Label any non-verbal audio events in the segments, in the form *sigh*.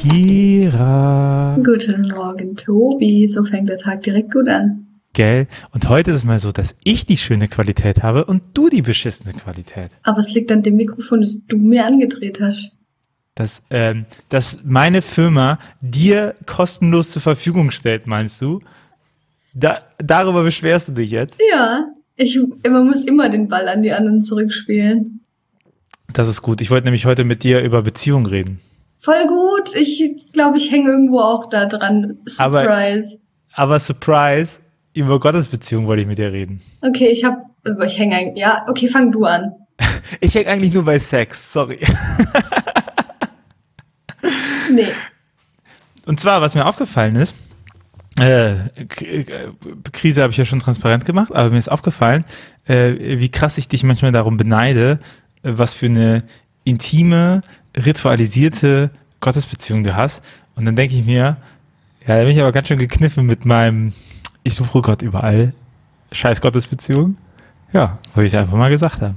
Kira. Guten Morgen, Tobi. So fängt der Tag direkt gut an. Gell? Und heute ist es mal so, dass ich die schöne Qualität habe und du die beschissene Qualität. Aber es liegt an dem Mikrofon, das du mir angedreht hast. Dass, ähm, dass meine Firma dir kostenlos zur Verfügung stellt, meinst du? Da, darüber beschwerst du dich jetzt? Ja, ich, man muss immer den Ball an die anderen zurückspielen. Das ist gut. Ich wollte nämlich heute mit dir über Beziehung reden. Voll gut. Ich glaube, ich hänge irgendwo auch da dran. Surprise. Aber, aber Surprise, über Gottes Beziehung wollte ich mit dir reden. Okay, ich habe, ich hänge eigentlich, ja, okay, fang du an. *laughs* ich hänge eigentlich nur bei Sex, sorry. *laughs* nee. Und zwar, was mir aufgefallen ist, äh, Krise habe ich ja schon transparent gemacht, aber mir ist aufgefallen, äh, wie krass ich dich manchmal darum beneide, äh, was für eine intime, ritualisierte Gottesbeziehung du hast. Und dann denke ich mir, ja, da bin ich aber ganz schön gekniffen mit meinem, ich suche Gott überall, scheiß Gottesbeziehung. Ja, wollte ich einfach mal gesagt haben.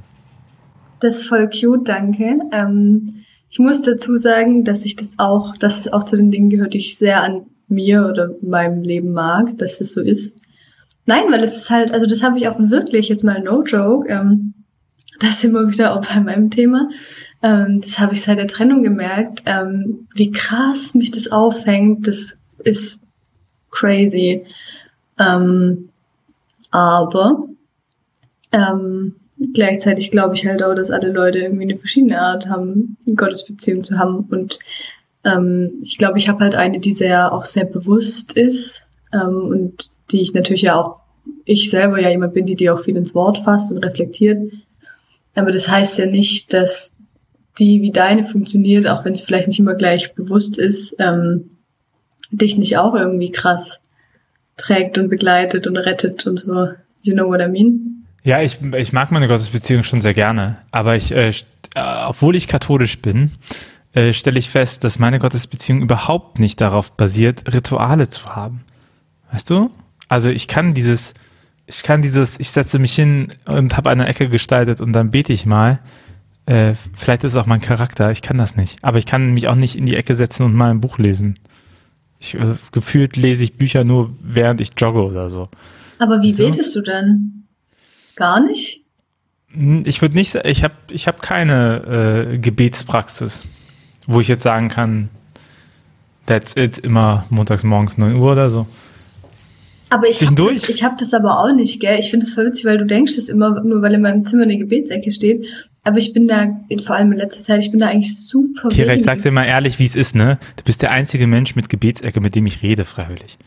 Das ist voll cute, danke. Ähm, ich muss dazu sagen, dass ich das auch, dass es auch zu den Dingen gehört, die ich sehr an mir oder meinem Leben mag, dass das so ist. Nein, weil es ist halt, also das habe ich auch wirklich, jetzt mal no joke, ähm, das sind wir wieder auch bei meinem Thema. Ähm, das habe ich seit der Trennung gemerkt, ähm, wie krass mich das aufhängt. Das ist crazy. Ähm, aber ähm, gleichzeitig glaube ich halt auch, dass alle Leute irgendwie eine verschiedene Art haben, eine Gottesbeziehung zu haben. Und ähm, ich glaube, ich habe halt eine, die sehr auch sehr bewusst ist ähm, und die ich natürlich ja auch ich selber ja jemand bin, die die auch viel ins Wort fasst und reflektiert. Aber das heißt ja nicht, dass die wie deine funktioniert, auch wenn es vielleicht nicht immer gleich bewusst ist, ähm, dich nicht auch irgendwie krass trägt und begleitet und rettet und so. You know what I mean? Ja, ich, ich mag meine Gottesbeziehung schon sehr gerne, aber ich, äh, äh, obwohl ich katholisch bin, äh, stelle ich fest, dass meine Gottesbeziehung überhaupt nicht darauf basiert, Rituale zu haben. Weißt du? Also ich kann dieses, ich kann dieses, ich setze mich hin und habe eine Ecke gestaltet und dann bete ich mal. Äh, vielleicht ist es auch mein Charakter, ich kann das nicht. Aber ich kann mich auch nicht in die Ecke setzen und mal ein Buch lesen. Ich, äh, gefühlt lese ich Bücher nur, während ich jogge oder so. Aber wie also, betest du dann? Gar nicht? Hm, ich würde nicht, ich habe ich hab keine äh, Gebetspraxis, wo ich jetzt sagen kann, that's it, immer montags morgens 9 Uhr oder so. Aber ich habe das, ich hab das aber auch nicht, gell? Ich finde es voll witzig, weil du denkst das immer nur, weil in meinem Zimmer eine Gebetsecke steht. Aber ich bin da, vor allem in letzter Zeit, ich bin da eigentlich super Kira, ich sag's dir mal ehrlich, wie es ist, ne? Du bist der einzige Mensch mit Gebetsecke, mit dem ich rede, freiwillig.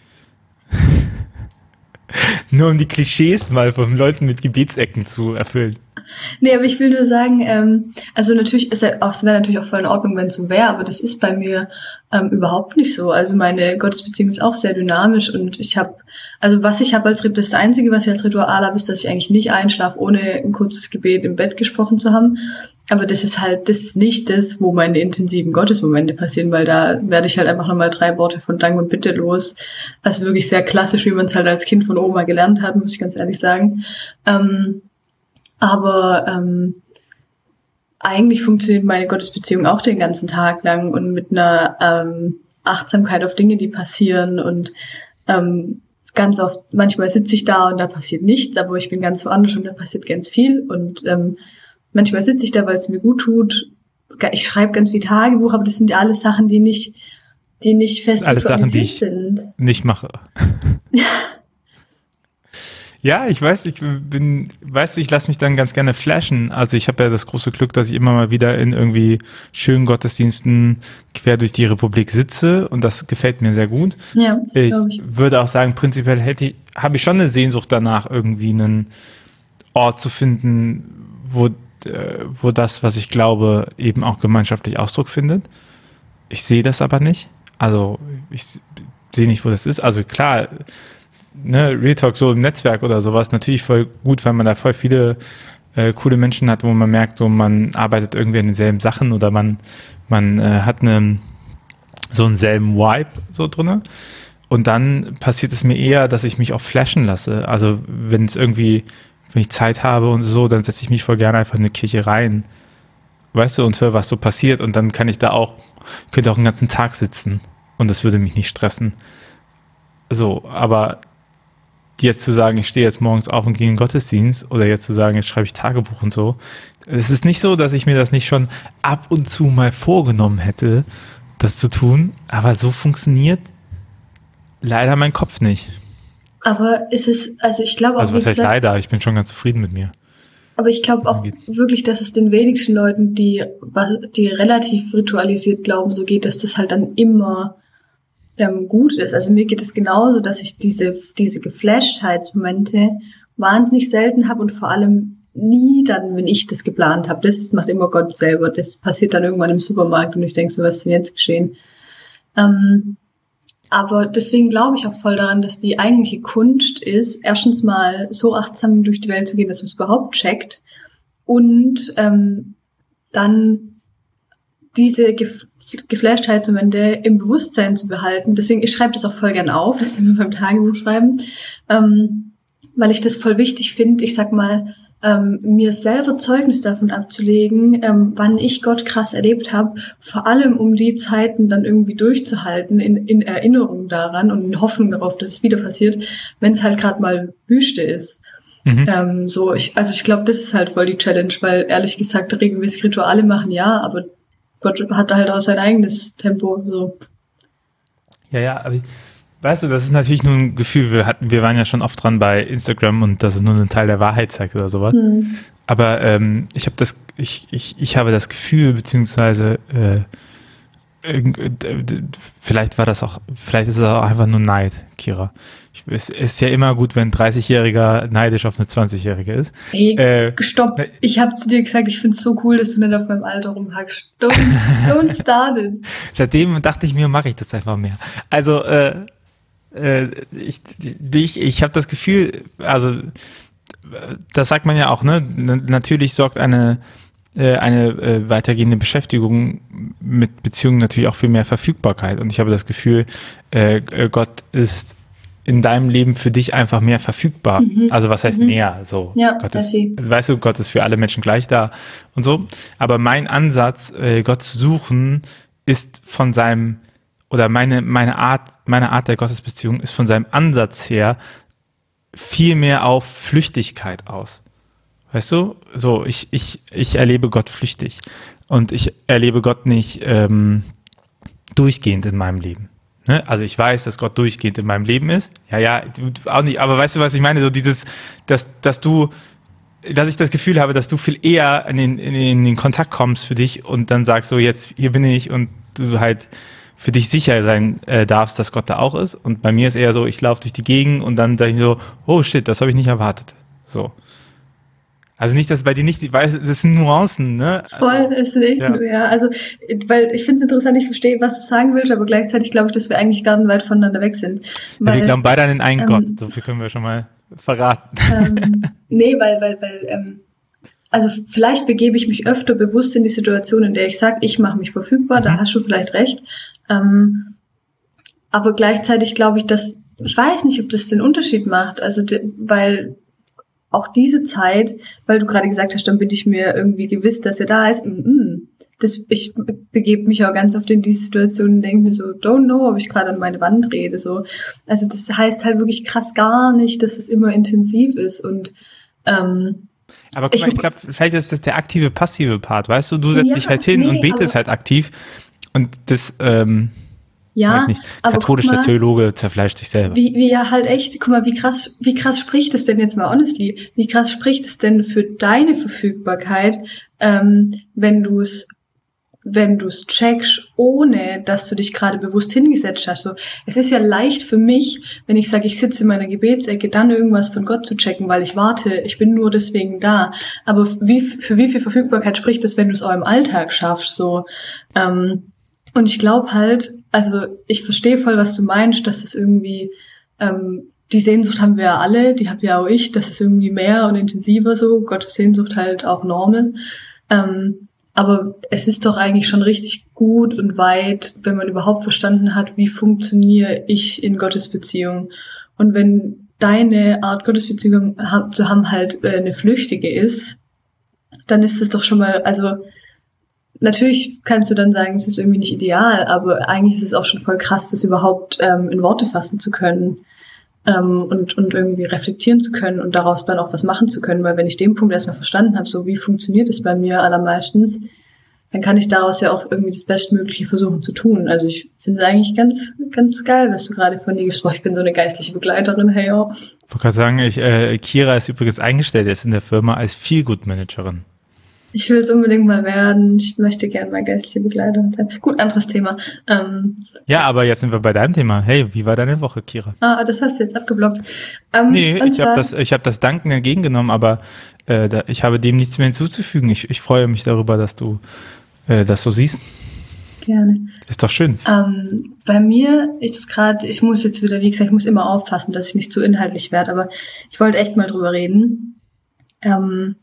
*laughs* nur um die Klischees mal von Leuten mit Gebetsecken zu erfüllen. Nee, aber ich will nur sagen, ähm, also natürlich ist ja auch, es wäre natürlich auch voll in Ordnung, wenn es so wäre, aber das ist bei mir ähm, überhaupt nicht so. Also meine Gottesbeziehung ist auch sehr dynamisch und ich habe, also was ich habe als Ritual, das Einzige, was ich als Ritual habe, ist, dass ich eigentlich nicht einschlafe, ohne ein kurzes Gebet im Bett gesprochen zu haben. Aber das ist halt, das ist nicht das, wo meine intensiven Gottesmomente passieren, weil da werde ich halt einfach nochmal drei Worte von Dank und Bitte los. Also wirklich sehr klassisch, wie man es halt als Kind von Oma gelernt hat, muss ich ganz ehrlich sagen. Ähm, aber ähm, eigentlich funktioniert meine Gottesbeziehung auch den ganzen Tag lang und mit einer ähm, Achtsamkeit auf Dinge, die passieren und ähm, ganz oft, manchmal sitze ich da und da passiert nichts, aber ich bin ganz woanders und da passiert ganz viel und ähm, manchmal sitze ich da, weil es mir gut tut. Ich schreibe ganz viel Tagebuch, aber das sind ja alles Sachen, die nicht, die nicht fest alles Sachen, die ich sind. nicht mache. *laughs* Ja, ich weiß, ich bin, weißt du, ich lasse mich dann ganz gerne flashen. Also ich habe ja das große Glück, dass ich immer mal wieder in irgendwie schönen Gottesdiensten quer durch die Republik sitze und das gefällt mir sehr gut. Ja, das ich, ich würde auch sagen, prinzipiell hätte ich, habe ich schon eine Sehnsucht danach, irgendwie einen Ort zu finden, wo, äh, wo das, was ich glaube, eben auch gemeinschaftlich Ausdruck findet. Ich sehe das aber nicht. Also ich sehe nicht, wo das ist. Also klar, ne, Real Talk so im Netzwerk oder sowas natürlich voll gut, weil man da voll viele äh, coole Menschen hat, wo man merkt, so man arbeitet irgendwie an denselben Sachen oder man, man äh, hat eine, so einen selben Vibe so drinne. Und dann passiert es mir eher, dass ich mich auch flashen lasse. Also wenn es irgendwie, wenn ich Zeit habe und so, dann setze ich mich voll gerne einfach in eine Kirche rein. weißt du, und höre, was so passiert und dann kann ich da auch, könnte auch einen ganzen Tag sitzen und das würde mich nicht stressen. So, aber jetzt zu sagen, ich stehe jetzt morgens auf und gehe in den Gottesdienst oder jetzt zu sagen, jetzt schreibe ich Tagebuch und so. Es ist nicht so, dass ich mir das nicht schon ab und zu mal vorgenommen hätte, das zu tun, aber so funktioniert leider mein Kopf nicht. Aber ist es, also ich glaube auch. Also was heißt leider? Ich bin schon ganz zufrieden mit mir. Aber ich glaube auch wirklich, dass es den wenigsten Leuten, die, die relativ ritualisiert glauben, so geht, dass das halt dann immer ähm, gut ist. Also mir geht es genauso, dass ich diese, diese Geflashtheitsmomente wahnsinnig selten habe und vor allem nie dann, wenn ich das geplant habe. Das macht immer Gott selber. Das passiert dann irgendwann im Supermarkt und ich denke so, was ist denn jetzt geschehen? Ähm, aber deswegen glaube ich auch voll daran, dass die eigentliche Kunst ist, erstens mal so achtsam durch die Welt zu gehen, dass man es überhaupt checkt und ähm, dann diese Gef Geflashtheitsmomente im Bewusstsein zu behalten. Deswegen, ich schreibe das auch voll gern auf, das wir beim Tagebuch schreiben, ähm, weil ich das voll wichtig finde. Ich sag mal, ähm, mir selber Zeugnis davon abzulegen, ähm, wann ich Gott krass erlebt habe, vor allem um die Zeiten dann irgendwie durchzuhalten, in, in Erinnerung daran und in Hoffnung darauf, dass es wieder passiert, wenn es halt gerade mal Wüste ist. Mhm. Ähm, so, ich, also ich glaube, das ist halt voll die Challenge, weil ehrlich gesagt regelmäßig Rituale machen, ja, aber Gott hat halt auch sein eigenes Tempo. So. Ja, ja, aber Weißt du, das ist natürlich nur ein Gefühl. Wir hatten, wir waren ja schon oft dran bei Instagram und dass es nur einen Teil der Wahrheit zeigt oder sowas. Mhm. Aber ähm, ich habe das, ich, ich, ich habe das Gefühl, beziehungsweise äh, vielleicht war das auch, vielleicht ist es auch einfach nur Neid, Kira. Es ist ja immer gut, wenn ein 30-Jähriger neidisch auf eine 20-Jährige ist. Ey, äh, stopp. Ne ich habe zu dir gesagt, ich finde es so cool, dass du nicht auf meinem Alter rumhackst. Don't, don't start it. *laughs* Seitdem dachte ich mir, mache ich das einfach mehr. Also, äh, äh, ich, ich, ich habe das Gefühl, also das sagt man ja auch, ne? Natürlich sorgt eine äh, eine äh, weitergehende Beschäftigung mit Beziehungen natürlich auch für mehr Verfügbarkeit. Und ich habe das Gefühl, äh, äh Gott ist in deinem Leben für dich einfach mehr verfügbar. Mhm. Also was heißt mhm. mehr? So, ja, Gott ist, weißt du, Gott ist für alle Menschen gleich da und so. Aber mein Ansatz, äh, Gott zu suchen, ist von seinem oder meine, meine Art, meine Art der Gottesbeziehung ist von seinem Ansatz her viel mehr auf Flüchtigkeit aus. Weißt du? So, ich, ich, ich erlebe Gott flüchtig. Und ich erlebe Gott nicht ähm, durchgehend in meinem Leben. Ne? Also ich weiß, dass Gott durchgehend in meinem Leben ist. Ja, ja, auch nicht, aber weißt du, was ich meine? So dieses, dass, dass du, dass ich das Gefühl habe, dass du viel eher in den, in den Kontakt kommst für dich und dann sagst so, jetzt hier bin ich und du halt für dich sicher sein äh, darfst, dass Gott da auch ist. Und bei mir ist eher so, ich laufe durch die Gegend und dann denke ich so, oh shit, das habe ich nicht erwartet. So. Also nicht, dass bei dir nicht, weil das sind Nuancen, ne? Voll ist nicht, ja. ja. Also, weil ich finde es interessant, ich verstehe, was du sagen willst, aber gleichzeitig glaube ich, dass wir eigentlich gar nicht weit voneinander weg sind. Weil, ja, wir glauben beide an den einen ähm, Gott, so viel können wir schon mal verraten. *laughs* Ähm, nee, weil, weil, weil, ähm, also vielleicht begebe ich mich öfter bewusst in die Situation, in der ich sage, ich mache mich verfügbar, mhm. da hast du vielleicht recht. Ähm, aber gleichzeitig glaube ich, dass ich weiß nicht, ob das den Unterschied macht. Also, weil auch diese Zeit, weil du gerade gesagt hast, dann bin ich mir irgendwie gewiss, dass er da ist. Mm -mm. Das, ich begebe mich auch ganz oft in diese Situation und denke mir so, don't know, ob ich gerade an meine Wand rede. So. Also das heißt halt wirklich krass gar nicht, dass es immer intensiv ist. Und ähm, aber guck mal, ich, ich glaube, vielleicht ist das der aktive, passive Part, weißt du? Du setzt ja, dich halt hin nee, und betest halt aktiv. Und das, ähm, ja, nicht. Katholischer mal, Theologe zerfleischt sich selber. Wie, wie ja halt echt, guck mal, wie krass, wie krass spricht es denn jetzt mal honestly? Wie krass spricht es denn für deine Verfügbarkeit, ähm, wenn du es wenn du es checkst, ohne dass du dich gerade bewusst hingesetzt hast. So, es ist ja leicht für mich, wenn ich sage, ich sitze in meiner Gebetsecke, dann irgendwas von Gott zu checken, weil ich warte, ich bin nur deswegen da. Aber wie, für wie viel Verfügbarkeit spricht es, wenn du es auch im Alltag schaffst? So, ähm, und ich glaube halt, also ich verstehe voll, was du meinst, dass es irgendwie ähm, die Sehnsucht haben wir ja alle, die habe ja auch ich, dass es irgendwie mehr und intensiver so, Gottes Sehnsucht halt auch normal. Ähm, aber es ist doch eigentlich schon richtig gut und weit, wenn man überhaupt verstanden hat, wie funktioniere ich in Gottes Beziehung. Und wenn deine Art Gottesbeziehung zu haben halt äh, eine flüchtige ist, dann ist es doch schon mal, also natürlich kannst du dann sagen, es ist irgendwie nicht ideal, aber eigentlich ist es auch schon voll krass, das überhaupt ähm, in Worte fassen zu können ähm, und, und irgendwie reflektieren zu können und daraus dann auch was machen zu können. Weil wenn ich den Punkt erstmal verstanden habe, so wie funktioniert es bei mir allermeistens, dann kann ich daraus ja auch irgendwie das Bestmögliche versuchen zu tun. Also ich finde es eigentlich ganz, ganz geil, was du gerade von dir gibst. Boah, ich bin so eine geistliche Begleiterin, hey, oh. Ich wollte gerade sagen, ich, äh, Kira ist übrigens eingestellt jetzt in der Firma als Feelgood-Managerin. Ich will es unbedingt mal werden. Ich möchte gerne mal geistliche Begleiterin sein. Gut, anderes Thema. Ähm, ja, aber jetzt sind wir bei deinem Thema. Hey, wie war deine Woche, Kira? Ah, das hast du jetzt abgeblockt. Ähm, nee, ich habe das, ich hab das Danken entgegengenommen, aber äh, da, ich habe dem nichts mehr hinzuzufügen. Ich, ich freue mich darüber, dass du äh, das so siehst. Gerne. Ist doch schön. Ähm, bei mir ist gerade, ich muss jetzt wieder, wie gesagt, ich muss immer aufpassen, dass ich nicht zu inhaltlich werde, aber ich wollte echt mal drüber reden. Ähm,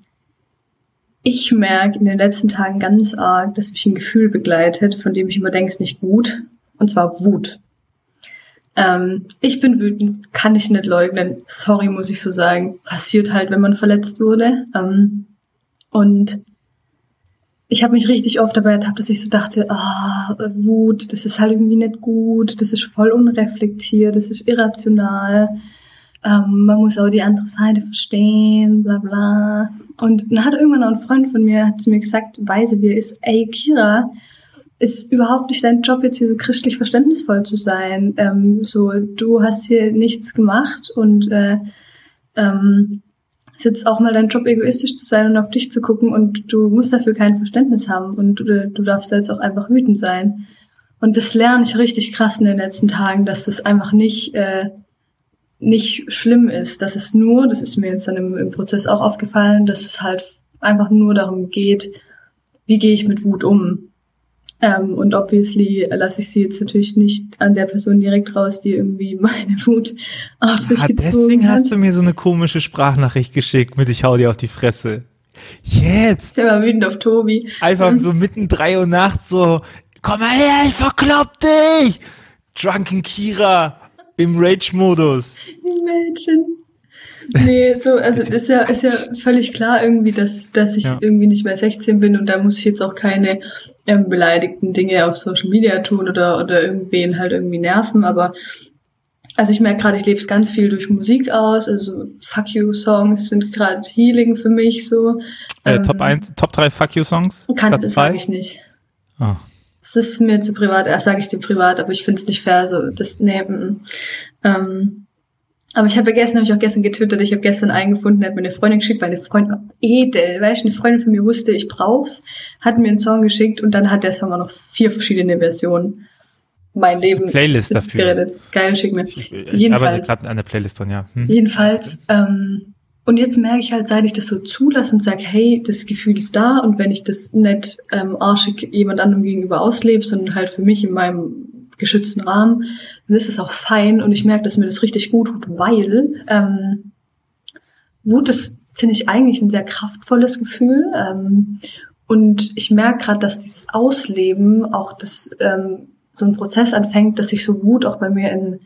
ich merke in den letzten Tagen ganz arg, dass mich ein Gefühl begleitet, von dem ich immer denke, es ist nicht gut. Und zwar Wut. Ähm, ich bin wütend, kann ich nicht leugnen. Sorry, muss ich so sagen. Passiert halt, wenn man verletzt wurde. Ähm, und ich habe mich richtig oft dabei ertappt, dass ich so dachte, ah, Wut, das ist halt irgendwie nicht gut, das ist voll unreflektiert, das ist irrational, ähm, man muss auch die andere Seite verstehen, bla bla. Und dann hat irgendwann auch ein Freund von mir zu mir gesagt, weise wie er ist, ey Kira, ist überhaupt nicht dein Job, jetzt hier so christlich verständnisvoll zu sein. Ähm, so, du hast hier nichts gemacht und äh, ähm, ist jetzt auch mal dein Job, egoistisch zu sein und auf dich zu gucken und du musst dafür kein Verständnis haben und du, du darfst jetzt auch einfach wütend sein. Und das lerne ich richtig krass in den letzten Tagen, dass das einfach nicht, äh, nicht schlimm ist. Dass es nur, das ist mir jetzt dann im, im Prozess auch aufgefallen, dass es halt einfach nur darum geht, wie gehe ich mit Wut um. Ähm, und obviously lasse ich sie jetzt natürlich nicht an der Person direkt raus, die irgendwie *laughs* meine Wut auf sich ah, gezogen deswegen hat. hast du mir so eine komische Sprachnachricht geschickt mit ich hau dir auf die Fresse. Jetzt! Ich war wütend auf Tobi. Einfach mhm. so mitten drei Uhr nachts so, komm mal her, ich verklopp dich! Drunken Kira im Rage-Modus. Imagine. Nee, so, also ist ja, ist ja völlig klar irgendwie, dass, dass ich ja. irgendwie nicht mehr 16 bin und da muss ich jetzt auch keine ähm, beleidigten Dinge auf Social Media tun oder, oder irgendwen halt irgendwie nerven, aber also ich merke gerade, ich lebe es ganz viel durch Musik aus, also Fuck You Songs sind gerade Healing für mich so. Äh, ähm, Top 1, Top 3 Fuck You Songs? Kann, das sage ich nicht. Oh. Das ist mir zu privat, erst sage ich dir privat, aber ich finde es nicht fair, so das neben. Ähm, aber ich habe ja gestern, habe ich auch gestern getwittert, ich habe gestern eingefunden, hat mir eine Freundin geschickt, weil eine Freundin, edel, weißt du, eine Freundin von mir wusste, ich brauch's, hat mir einen Song geschickt und dann hat der Song auch noch vier verschiedene Versionen. Mein Leben. Playlist dafür. Geredet. Geil, schick mir. Ich, ich jedenfalls. gerade an der Playlist dran, ja. Hm. Jedenfalls, ähm, und jetzt merke ich halt, seit ich das so zulasse und sage, hey, das Gefühl ist da und wenn ich das nicht ähm, arschig jemand anderem gegenüber auslebe, sondern halt für mich in meinem geschützten Rahmen, dann ist es auch fein und ich merke, dass mir das richtig gut tut, weil ähm, Wut ist, finde ich, eigentlich ein sehr kraftvolles Gefühl. Ähm, und ich merke gerade, dass dieses Ausleben auch das, ähm, so ein Prozess anfängt, dass sich so Wut auch bei mir in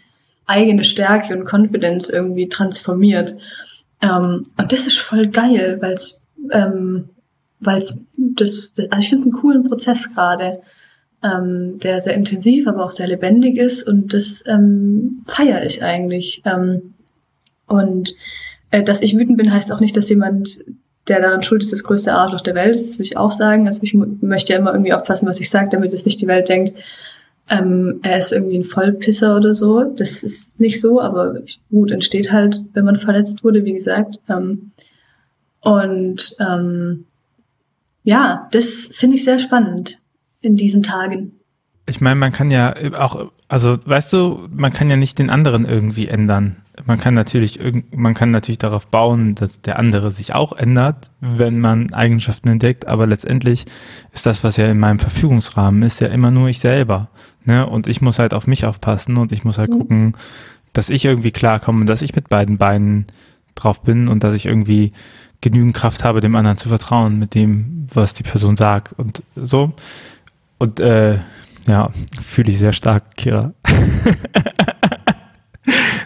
eigene Stärke und Confidence irgendwie transformiert. Ähm, und das ist voll geil, weil es ähm, weil's das, das, also ich finde es einen coolen Prozess gerade ähm, der sehr intensiv, aber auch sehr lebendig ist und das ähm, feiere ich eigentlich. Ähm, und äh, dass ich wütend bin, heißt auch nicht, dass jemand, der daran schuld ist, das größte Arschloch der Welt ist. Das will ich auch sagen. Also ich möchte ja immer irgendwie aufpassen, was ich sage, damit es nicht die Welt denkt, ähm, er ist irgendwie ein Vollpisser oder so. Das ist nicht so, aber Wut entsteht halt, wenn man verletzt wurde, wie gesagt. Ähm, und ähm, ja, das finde ich sehr spannend in diesen Tagen. Ich meine, man kann ja auch, also weißt du, man kann ja nicht den anderen irgendwie ändern. Man kann natürlich, man kann natürlich darauf bauen, dass der andere sich auch ändert, wenn man Eigenschaften entdeckt. Aber letztendlich ist das, was ja in meinem Verfügungsrahmen ist, ja immer nur ich selber. Ne? Und ich muss halt auf mich aufpassen und ich muss halt mhm. gucken, dass ich irgendwie klarkomme, dass ich mit beiden Beinen drauf bin und dass ich irgendwie genügend Kraft habe, dem anderen zu vertrauen mit dem, was die Person sagt und so. Und äh, ja, fühle ich sehr stark, Kira. *laughs*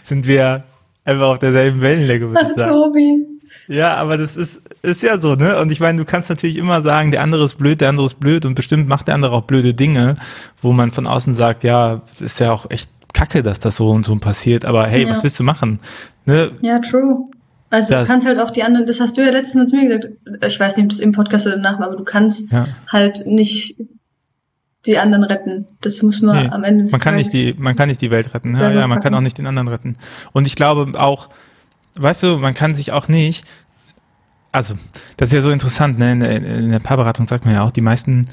Sind wir einfach auf derselben Wellenlänge, würde ich sagen. Tobi. Ja, aber das ist, ist ja so, ne? Und ich meine, du kannst natürlich immer sagen, der andere ist blöd, der andere ist blöd und bestimmt macht der andere auch blöde Dinge, wo man von außen sagt, ja, ist ja auch echt kacke, dass das so und so passiert, aber hey, Ja. was willst du machen? Ne? Ja, true. Also Das- du kannst halt auch die anderen, das hast du ja letztens zu mir gesagt, ich weiß nicht, ob das im Podcast oder danach war, aber du kannst Ja. halt nicht die anderen retten. Das muss man Nee, am Ende des man kann nicht Tages- die, man kann nicht die Welt retten. Ja, selber ja, man kann auch nicht den anderen retten. Und ich glaube auch, weißt du, man kann sich auch nicht, also das ist ja so interessant, ne? In der, in der Paarberatung sagt man ja auch, die meisten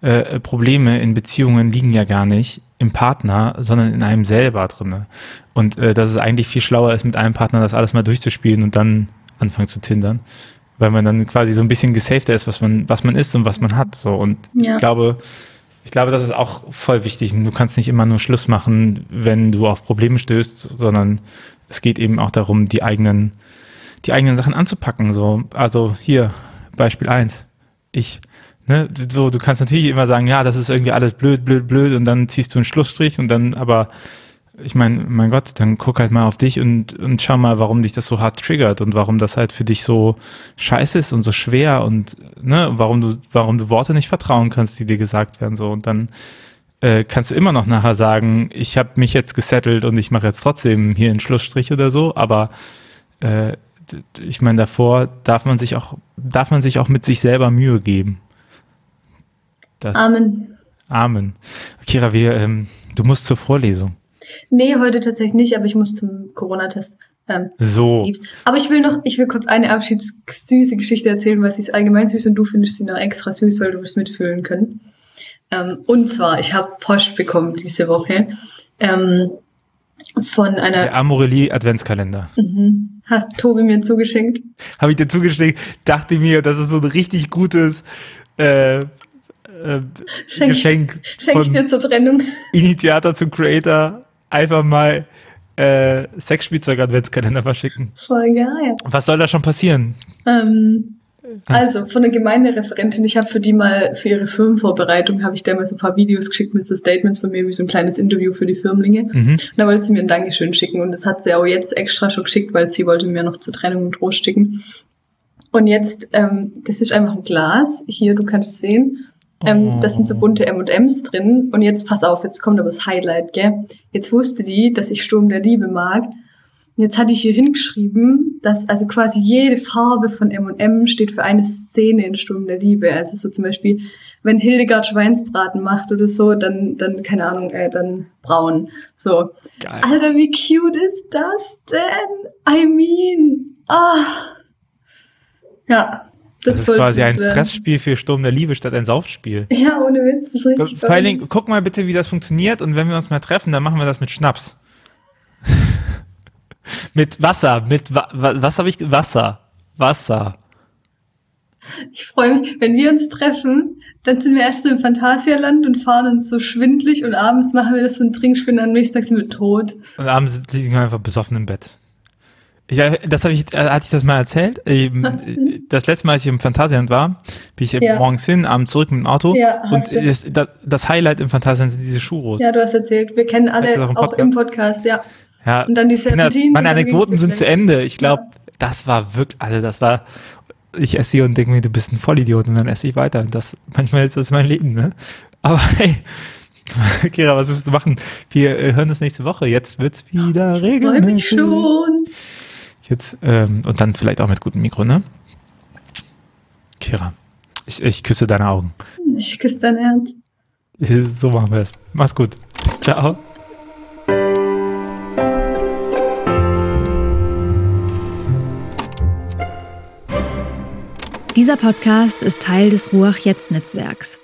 äh, Probleme in Beziehungen liegen ja gar nicht im Partner, sondern in einem selber drinne. Und äh, dass es eigentlich viel schlauer ist, mit einem Partner das alles mal durchzuspielen und dann anfangen zu tindern. Weil man dann quasi so ein bisschen gesafter ist, was man, was man ist und was man hat. So. Und Ja. ich glaube, ich glaube, das ist auch voll wichtig. Du kannst nicht immer nur Schluss machen, wenn du auf Probleme stößt, sondern es geht eben auch darum, die eigenen, die eigenen Sachen anzupacken. So, also hier, Beispiel eins Ich, ne, so, du kannst natürlich immer sagen, ja, das ist irgendwie alles blöd, blöd, blöd, und dann ziehst du einen Schlussstrich und dann, aber ich meine, mein Gott, dann guck halt mal auf dich und, und schau mal, warum dich das so hart triggert und warum das halt für dich so scheiße ist und so schwer und ne, warum du, warum du Worte nicht vertrauen kannst, die dir gesagt werden. So, und dann äh, kannst du immer noch nachher sagen, ich habe mich jetzt gesettelt und ich mache jetzt trotzdem hier einen Schlussstrich oder so, aber äh, ich meine, davor darf man sich auch, darf man sich auch mit sich selber Mühe geben. Das, Amen. Amen. Kira, wir, ähm, du musst zur Vorlesung. Nee, heute tatsächlich nicht, aber ich muss zum Corona-Test. Ähm, So. liebst. Aber ich will noch, ich will kurz eine abschiedssüße Geschichte erzählen, weil sie ist allgemein süß und du findest sie noch extra süß, weil du es mitfühlen können. Ähm, und zwar, ich habe Post bekommen diese Woche ähm, von Der einer, Amorelie Adventskalender. mhm, hast Tobi mir zugeschenkt. Habe ich dir zugesteckt, dachte mir, das ist so ein richtig gutes äh, äh, Schenk- Geschenk Schenke ich von dir zur Trennung. Initiator zu Creator. Einfach mal äh, Sexspielzeug-Adventskalender verschicken. Voll geil. Was soll da schon passieren? Ähm, also von der Gemeindereferentin, ich habe für die mal für ihre Firmenvorbereitung habe ich der mal so ein paar Videos geschickt mit so Statements von mir wie so ein kleines Interview für die Firmlinge. Mhm. Und da wollte sie mir ein Dankeschön schicken und das hat sie auch jetzt extra schon geschickt, weil sie wollte mir noch zur Trennung und Trost schicken. Und jetzt, ähm, das ist einfach ein Glas. Hier, du kannst es sehen. Ähm, Das sind so bunte M&Ms drin. Und jetzt, pass auf, jetzt kommt aber das Highlight, gell? Jetzt wusste die, dass ich Sturm der Liebe mag. Und jetzt hatte ich hier hingeschrieben, dass also quasi jede Farbe von M&M steht für eine Szene in Sturm der Liebe. Also so zum Beispiel, wenn Hildegard Schweinsbraten macht oder so, dann, dann keine Ahnung, äh, dann braun. So. Geil. Alter, wie cute ist das denn? I mean, ah. Ja, das, Das ist quasi ein. Fressspiel für Sturm der Liebe statt ein Saufspiel. Ja, ohne Witz, das ist richtig Vor allen. Dingen, guck mal bitte, wie das funktioniert und wenn wir uns mal treffen, dann machen wir das mit Schnaps. *laughs* mit Wasser, mit wa wa was habe ich Wasser. Wasser. Ich freue mich, wenn wir uns treffen, dann sind wir erst so im Phantasialand und fahren uns so schwindlig und abends machen wir das so ein Trinkspiel und am nächsten Tag sind wir tot. Und abends liegen wir einfach besoffen im Bett. Ja, das habe ich, äh, hatte ich das mal erzählt? Denn? Das letzte Mal, als ich im Phantasialand war, bin ich Ja. morgens hin, abends zurück mit dem Auto. Ja, und das, das, Highlight im Phantasialand sind diese Churros. Ja, du hast erzählt, wir kennen alle auch im auch im Podcast, ja. Ja, Und dann die Serpentinen, Meine und Anekdoten sind zu. Ende. Ich glaube, das war wirklich, also das war, ich esse sie und denke mir, du bist ein Vollidiot und dann esse ich weiter. Das, manchmal ist das mein Leben, ne? Aber *laughs* hey, *laughs* Kira, was wirst du machen? Wir äh, hören das nächste Woche. Jetzt wird's wieder Freue mich schon. Jetzt, ähm, und dann vielleicht auch mit gutem Mikro, ne? Kira, ich, ich küsse deine Augen. Ich küsse dein Herz. So machen wir es. Mach's gut. Ciao. Dieser Podcast ist Teil des Ruach Jetzt Netzwerks.